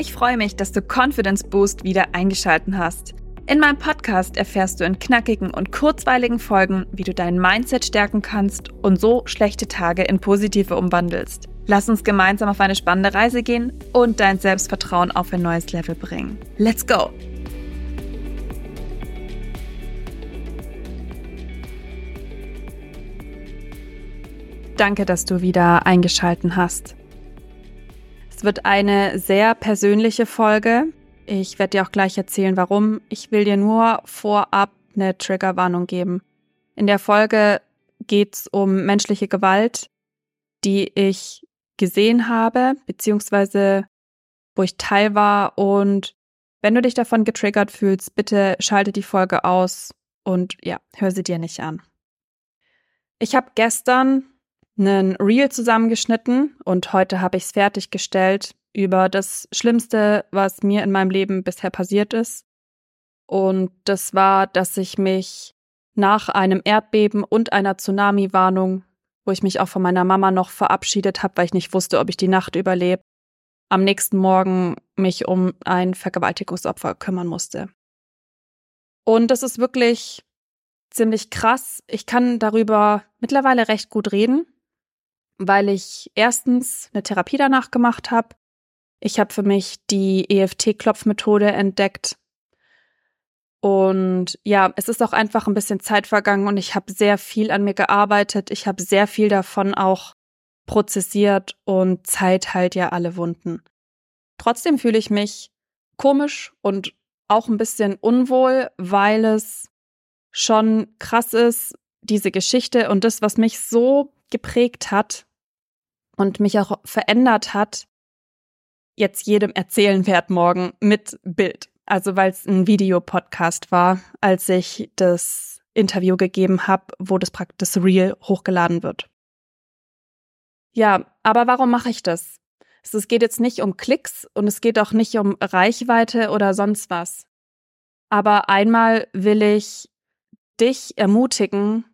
Ich freue mich, dass du Confidence Boost wieder eingeschalten hast. In meinem Podcast erfährst du in knackigen und kurzweiligen Folgen, wie du dein Mindset stärken kannst und so schlechte Tage in positive umwandelst. Lass uns gemeinsam auf eine spannende Reise gehen und dein Selbstvertrauen auf ein neues Level bringen. Let's go! Danke, dass du wieder eingeschalten hast. Es wird eine sehr persönliche Folge. Ich werde dir auch gleich erzählen, warum. Ich will dir nur vorab eine Triggerwarnung geben. In der Folge geht es um menschliche Gewalt, die ich gesehen habe, beziehungsweise wo ich Teil war. Und wenn du dich davon getriggert fühlst, bitte schalte die Folge aus und ja, hör sie dir nicht an. Ich habe gestern einen Reel zusammengeschnitten und heute habe ich es fertiggestellt über das Schlimmste, was mir in meinem Leben bisher passiert ist. Und das war, dass ich mich nach einem Erdbeben und einer Tsunami-Warnung, wo ich mich auch von meiner Mama noch verabschiedet habe, weil ich nicht wusste, ob ich die Nacht überlebe, am nächsten Morgen mich um ein Vergewaltigungsopfer kümmern musste. Und das ist wirklich ziemlich krass. Ich kann darüber mittlerweile recht gut reden weil ich erstens eine Therapie danach gemacht habe. Ich habe für mich die EFT-Klopfmethode entdeckt. Und ja, es ist auch einfach ein bisschen Zeit vergangen und ich habe sehr viel an mir gearbeitet. Ich habe sehr viel davon auch prozessiert und Zeit heilt ja alle Wunden. Trotzdem fühle ich mich komisch und auch ein bisschen unwohl, weil es schon krass ist, diese Geschichte und das, was mich so geprägt hat, und mich auch verändert hat, jetzt jedem erzählen werde morgen mit Bild. Also weil es ein Videopodcast war, als ich das Interview gegeben habe, wo das praktisch Reel hochgeladen wird. Ja, aber warum mache ich das? Es geht jetzt nicht um Klicks und es geht auch nicht um Reichweite oder sonst was. Aber einmal will ich dich ermutigen,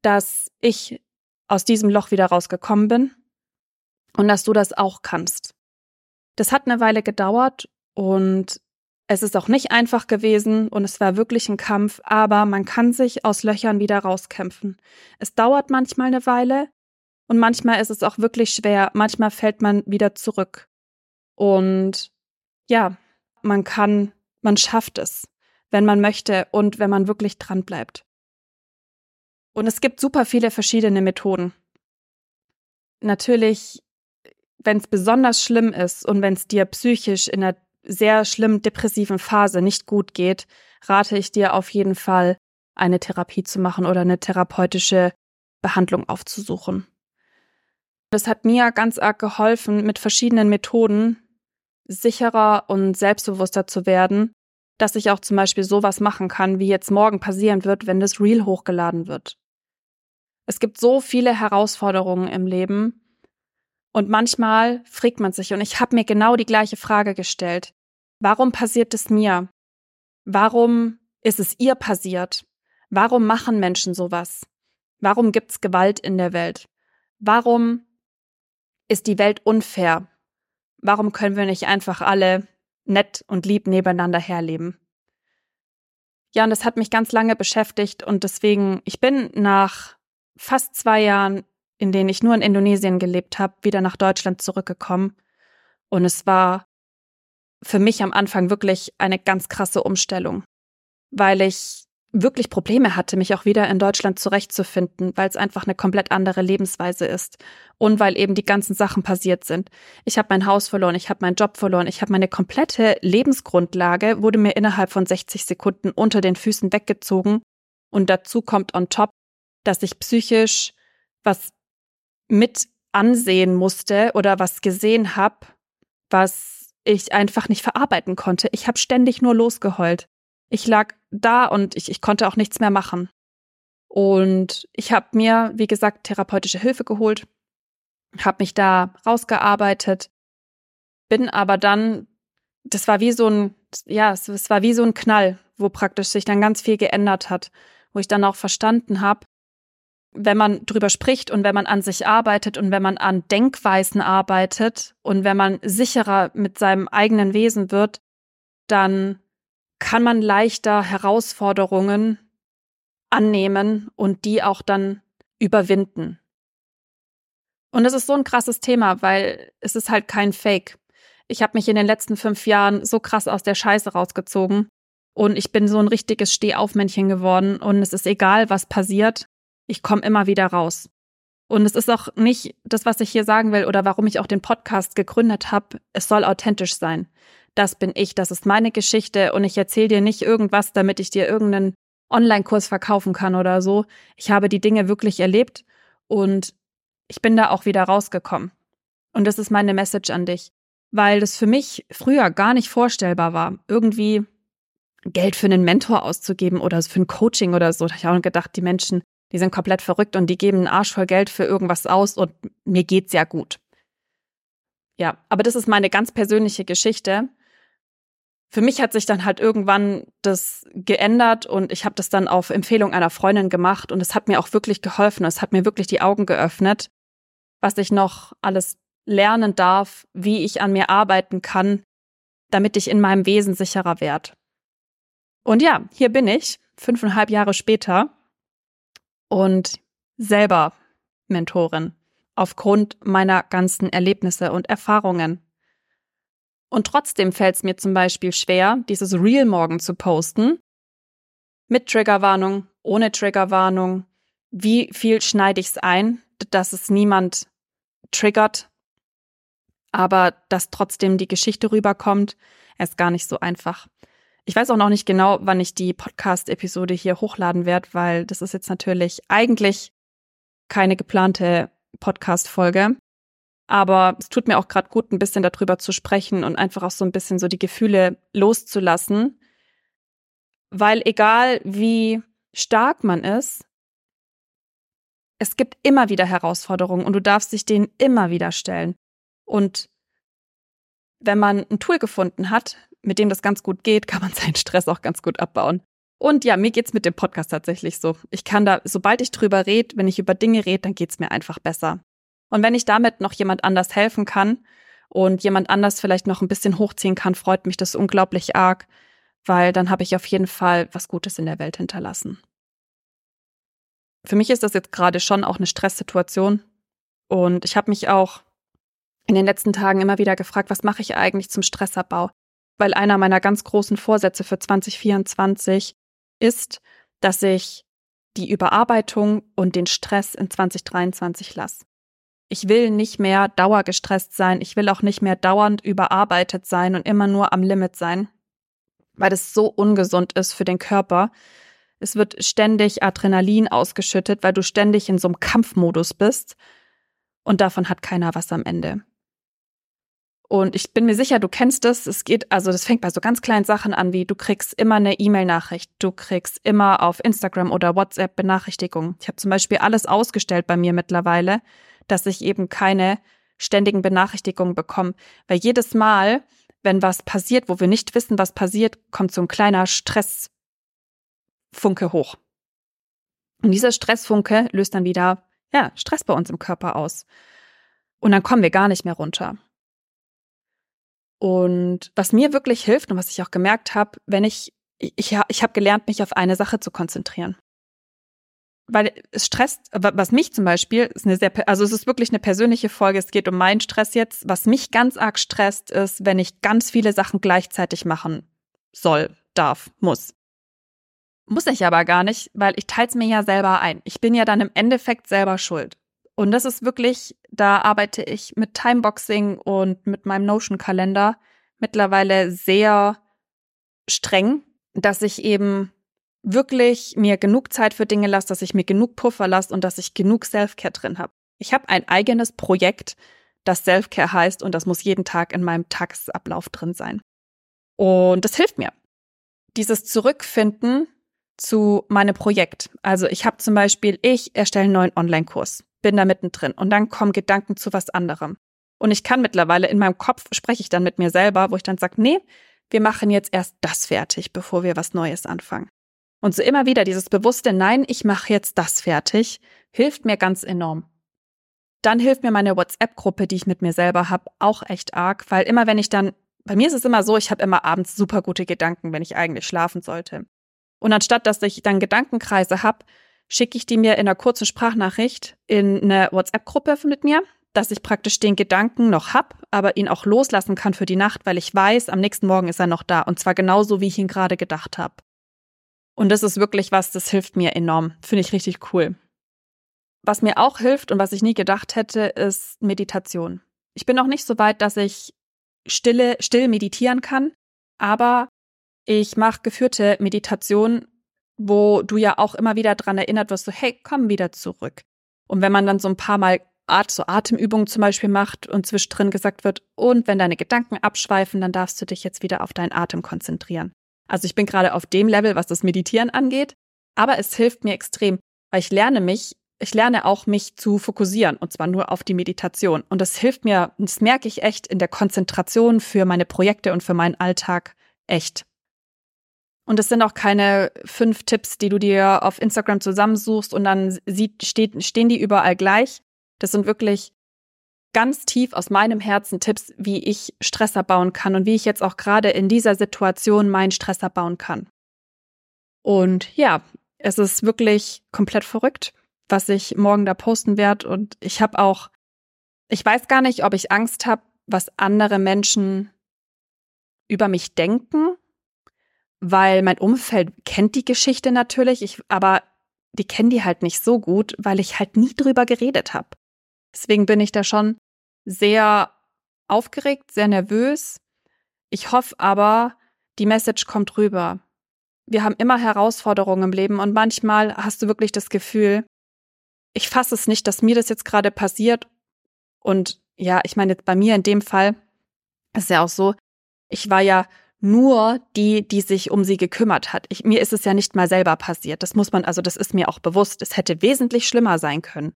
dass ich aus diesem Loch wieder rausgekommen bin und dass du das auch kannst. Das hat eine Weile gedauert und es ist auch nicht einfach gewesen und es war wirklich ein Kampf, aber man kann sich aus Löchern wieder rauskämpfen. Es dauert manchmal eine Weile und manchmal ist es auch wirklich schwer, manchmal fällt man wieder zurück. Und ja, man kann, man schafft es, wenn man möchte und wenn man wirklich dran bleibt. Und es gibt super viele verschiedene Methoden. Natürlich, wenn es besonders schlimm ist und wenn es dir psychisch in einer sehr schlimmen depressiven Phase nicht gut geht, rate ich dir auf jeden Fall, eine Therapie zu machen oder eine therapeutische Behandlung aufzusuchen. Das hat mir ganz arg geholfen, mit verschiedenen Methoden sicherer und selbstbewusster zu werden, dass ich auch zum Beispiel sowas machen kann, wie jetzt morgen passieren wird, wenn das Reel hochgeladen wird. Es gibt so viele Herausforderungen im Leben und manchmal fragt man sich und ich habe mir genau die gleiche Frage gestellt. Warum passiert es mir? Warum ist es ihr passiert? Warum machen Menschen sowas? Warum gibt's Gewalt in der Welt? Warum ist die Welt unfair? Warum können wir nicht einfach alle nett und lieb nebeneinander herleben? Ja, und das hat mich ganz lange beschäftigt und deswegen, ich bin nach fast zwei Jahren, in denen ich nur in Indonesien gelebt habe, wieder nach Deutschland zurückgekommen. Und es war für mich am Anfang wirklich eine ganz krasse Umstellung, weil ich wirklich Probleme hatte, mich auch wieder in Deutschland zurechtzufinden, weil es einfach eine komplett andere Lebensweise ist und weil eben die ganzen Sachen passiert sind. Ich habe mein Haus verloren, ich habe meinen Job verloren, ich habe meine komplette Lebensgrundlage wurde mir innerhalb von 60 Sekunden unter den Füßen weggezogen und dazu kommt on top, dass ich psychisch was mit ansehen musste oder was gesehen habe, was ich einfach nicht verarbeiten konnte. Ich habe ständig nur losgeheult. Ich lag da und ich, ich konnte auch nichts mehr machen. Und ich habe mir, wie gesagt, therapeutische Hilfe geholt, habe mich da rausgearbeitet, bin aber dann, das war wie so ein, ja, es, war wie so ein Knall, wo praktisch sich dann ganz viel geändert hat, wo ich dann auch verstanden habe, wenn man drüber spricht und wenn man an sich arbeitet und wenn man an Denkweisen arbeitet und wenn man sicherer mit seinem eigenen Wesen wird, dann kann man leichter Herausforderungen annehmen und die auch dann überwinden. Und das ist so ein krasses Thema, weil es ist halt kein Fake. Ich habe mich in den letzten fünf Jahren so krass aus der Scheiße rausgezogen und ich bin so ein richtiges Stehaufmännchen geworden und es ist egal, was passiert ich komme immer wieder raus. Und es ist auch nicht das, was ich hier sagen will oder warum ich auch den Podcast gegründet habe. Es soll authentisch sein. Das bin ich, das ist meine Geschichte und ich erzähle dir nicht irgendwas, damit ich dir irgendeinen Online-Kurs verkaufen kann oder so. Ich habe die Dinge wirklich erlebt und ich bin da auch wieder rausgekommen. Und das ist meine Message an dich, weil das für mich früher gar nicht vorstellbar war, irgendwie Geld für einen Mentor auszugeben oder für ein Coaching oder so. Da habe ich auch gedacht, die Menschen, die sind komplett verrückt und die geben einen Arsch voll Geld für irgendwas aus und mir geht's ja gut. Ja, aber das ist meine ganz persönliche Geschichte. Für mich hat sich dann halt irgendwann das geändert und ich habe das dann auf Empfehlung einer Freundin gemacht und es hat mir auch wirklich geholfen. Es hat mir wirklich die Augen geöffnet, was ich noch alles lernen darf, wie ich an mir arbeiten kann, damit ich in meinem Wesen sicherer werde. Und ja, hier bin ich, fünfeinhalb Jahre später und selber Mentorin aufgrund meiner ganzen Erlebnisse und Erfahrungen. Und trotzdem fällt es mir zum Beispiel schwer, dieses Reel morgen zu posten. Mit Triggerwarnung, ohne Triggerwarnung. Wie viel schneide ich es ein, dass es niemand triggert, aber dass trotzdem die Geschichte rüberkommt, ist gar nicht so einfach. Ich weiß auch noch nicht genau, wann ich die Podcast-Episode hier hochladen werde, weil das ist jetzt natürlich eigentlich keine geplante Podcast-Folge. Aber es tut mir auch gerade gut, ein bisschen darüber zu sprechen und einfach auch so ein bisschen so die Gefühle loszulassen. Weil egal wie stark man ist, es gibt immer wieder Herausforderungen und du darfst dich denen immer wieder stellen. Und wenn man ein Tool gefunden hat, mit dem das ganz gut geht, kann man seinen Stress auch ganz gut abbauen. Und ja, mir geht's mit dem Podcast tatsächlich so. Ich kann da, sobald ich drüber rede, wenn ich über Dinge rede, dann geht's mir einfach besser. Und wenn ich damit noch jemand anders helfen kann und jemand anders vielleicht noch ein bisschen hochziehen kann, freut mich das unglaublich arg, weil dann habe ich auf jeden Fall was Gutes in der Welt hinterlassen. Für mich ist das jetzt gerade schon auch eine Stresssituation und ich habe mich auch in den letzten Tagen immer wieder gefragt, was mache ich eigentlich zum Stressabbau? Weil einer meiner ganz großen Vorsätze für 2024 ist, dass ich die Überarbeitung und den Stress in 2023 lasse. Ich will nicht mehr dauergestresst sein, ich will auch nicht mehr dauernd überarbeitet sein und immer nur am Limit sein, weil das so ungesund ist für den Körper. Es wird ständig Adrenalin ausgeschüttet, weil du ständig in so einem Kampfmodus bist und davon hat keiner was am Ende. Und ich bin mir sicher, du kennst es. Es geht, also das fängt bei so ganz kleinen Sachen an, wie du kriegst immer eine E-Mail-Nachricht, du kriegst immer auf Instagram oder WhatsApp Benachrichtigungen. Ich habe zum Beispiel alles ausgestellt bei mir mittlerweile, dass ich eben keine ständigen Benachrichtigungen bekomme. Weil jedes Mal, wenn was passiert, wo wir nicht wissen, was passiert, kommt so ein kleiner Stressfunke hoch. Und dieser Stressfunke löst dann wieder, ja, Stress bei uns im Körper aus. Und dann kommen wir gar nicht mehr runter. Und was mir wirklich hilft und was ich auch gemerkt habe, wenn ich, ich, ich habe gelernt, mich auf eine Sache zu konzentrieren. Weil es stresst, was mich zum Beispiel, ist eine sehr, also es ist wirklich eine persönliche Folge, es geht um meinen Stress jetzt. Was mich ganz arg stresst, ist, wenn ich ganz viele Sachen gleichzeitig machen soll, darf, muss. Muss ich aber gar nicht, weil ich teile es mir ja selber ein. Ich bin ja dann im Endeffekt selber schuld. Und das ist wirklich, da arbeite ich mit Timeboxing und mit meinem Notion-Kalender mittlerweile sehr streng, dass ich eben wirklich mir genug Zeit für Dinge lasse, dass ich mir genug Puffer lasse und dass ich genug Self-Care drin habe. Ich habe ein eigenes Projekt, das Self-Care heißt und das muss jeden Tag in meinem Tagesablauf drin sein. Und das hilft mir. Dieses Zurückfinden zu meinem Projekt. Also ich habe zum Beispiel, ich erstelle einen neuen Online-Kurs bin da mittendrin und dann kommen Gedanken zu was anderem. Und ich kann mittlerweile in meinem Kopf spreche ich dann mit mir selber, wo ich dann sage, nee, wir machen jetzt erst das fertig, bevor wir was Neues anfangen. Und so immer wieder dieses bewusste Nein, ich mache jetzt das fertig, hilft mir ganz enorm. Dann hilft mir meine WhatsApp-Gruppe, die ich mit mir selber habe, auch echt arg, weil immer wenn ich dann, bei mir ist es immer so, ich habe immer abends super gute Gedanken, wenn ich eigentlich schlafen sollte. Und anstatt dass ich dann Gedankenkreise habe, schicke ich die mir in einer kurzen Sprachnachricht in eine WhatsApp-Gruppe mit mir, dass ich praktisch den Gedanken noch hab, aber ihn auch loslassen kann für die Nacht, weil ich weiß, am nächsten Morgen ist er noch da und zwar genauso, wie ich ihn gerade gedacht habe. Und das ist wirklich was, das hilft mir enorm. Finde ich richtig cool. Was mir auch hilft und was ich nie gedacht hätte, ist Meditation. Ich bin noch nicht so weit, dass ich stille, still meditieren kann, aber ich mache geführte Meditation, wo du ja auch immer wieder dran erinnert wirst, so, hey, komm wieder zurück. Und wenn man dann so ein paar Mal Art, so Atemübungen zum Beispiel macht und zwischendrin gesagt wird, und wenn deine Gedanken abschweifen, dann darfst du dich jetzt wieder auf deinen Atem konzentrieren. Also ich bin gerade auf dem Level, was das Meditieren angeht, aber es hilft mir extrem, weil ich lerne mich ich lerne auch, mich zu fokussieren und zwar nur auf die Meditation. Und das hilft mir, das merke ich echt in der Konzentration für meine Projekte und für meinen Alltag echt. Und es sind auch keine fünf Tipps, die du dir auf Instagram zusammensuchst und dann sieht, steht, stehen die überall gleich. Das sind wirklich ganz tief aus meinem Herzen Tipps, wie ich Stress abbauen kann und wie ich jetzt auch gerade in dieser Situation meinen Stress abbauen kann. Und ja, es ist wirklich komplett verrückt was ich morgen da posten werde. Und ich habe auch, ich weiß gar nicht, ob ich Angst habe, was andere Menschen über mich denken, weil mein Umfeld kennt die Geschichte natürlich, ich, aber die kennen die halt nicht so gut, weil ich halt nie drüber geredet habe. Deswegen bin ich da schon sehr aufgeregt, sehr nervös. Ich hoffe aber, die Message kommt rüber. Wir haben immer Herausforderungen im Leben und manchmal hast du wirklich das Gefühl, ich fasse es nicht, dass mir das jetzt gerade passiert. Und ja, ich meine, bei mir in dem Fall ist ja auch so, ich war ja nur die, die sich um sie gekümmert hat. Ich, mir ist es ja nicht mal selber passiert. Das muss man, also das ist mir auch bewusst. Es hätte wesentlich schlimmer sein können.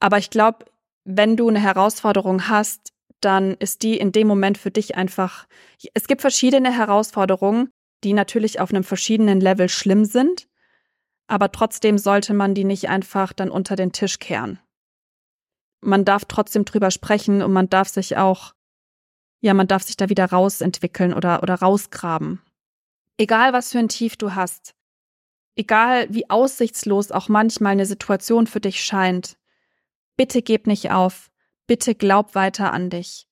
Aber ich glaube, wenn du eine Herausforderung hast, dann ist die in dem Moment für dich einfach, es gibt verschiedene Herausforderungen, die natürlich auf einem verschiedenen Level schlimm sind aber trotzdem sollte man die nicht einfach dann unter den Tisch kehren. Man darf trotzdem drüber sprechen und man darf sich auch, ja, man darf sich da wieder rausentwickeln oder, oder rausgraben. Egal was für ein Tief du hast, egal wie aussichtslos auch manchmal eine Situation für dich scheint, bitte gib nicht auf, bitte glaub weiter an dich.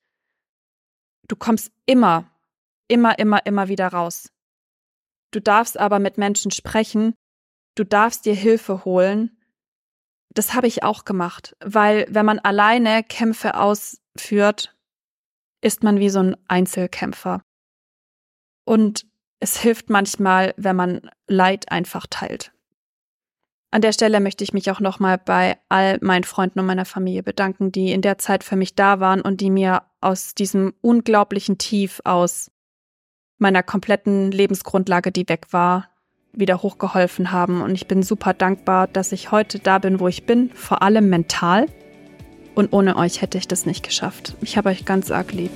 Du kommst immer, immer, immer, immer wieder raus. Du darfst aber mit Menschen sprechen, du darfst dir Hilfe holen. Das habe ich auch gemacht, weil wenn man alleine Kämpfe ausführt, ist man wie so ein Einzelkämpfer. Und es hilft manchmal, wenn man Leid einfach teilt. An der Stelle möchte ich mich auch nochmal bei all meinen Freunden und meiner Familie bedanken, die in der Zeit für mich da waren und die mir aus diesem unglaublichen Tief aus meiner kompletten Lebensgrundlage, die weg war, wieder hochgeholfen haben. Und ich bin super dankbar, dass ich heute da bin, wo ich bin, vor allem mental. Und ohne euch hätte ich das nicht geschafft. Ich habe euch ganz arg lieb.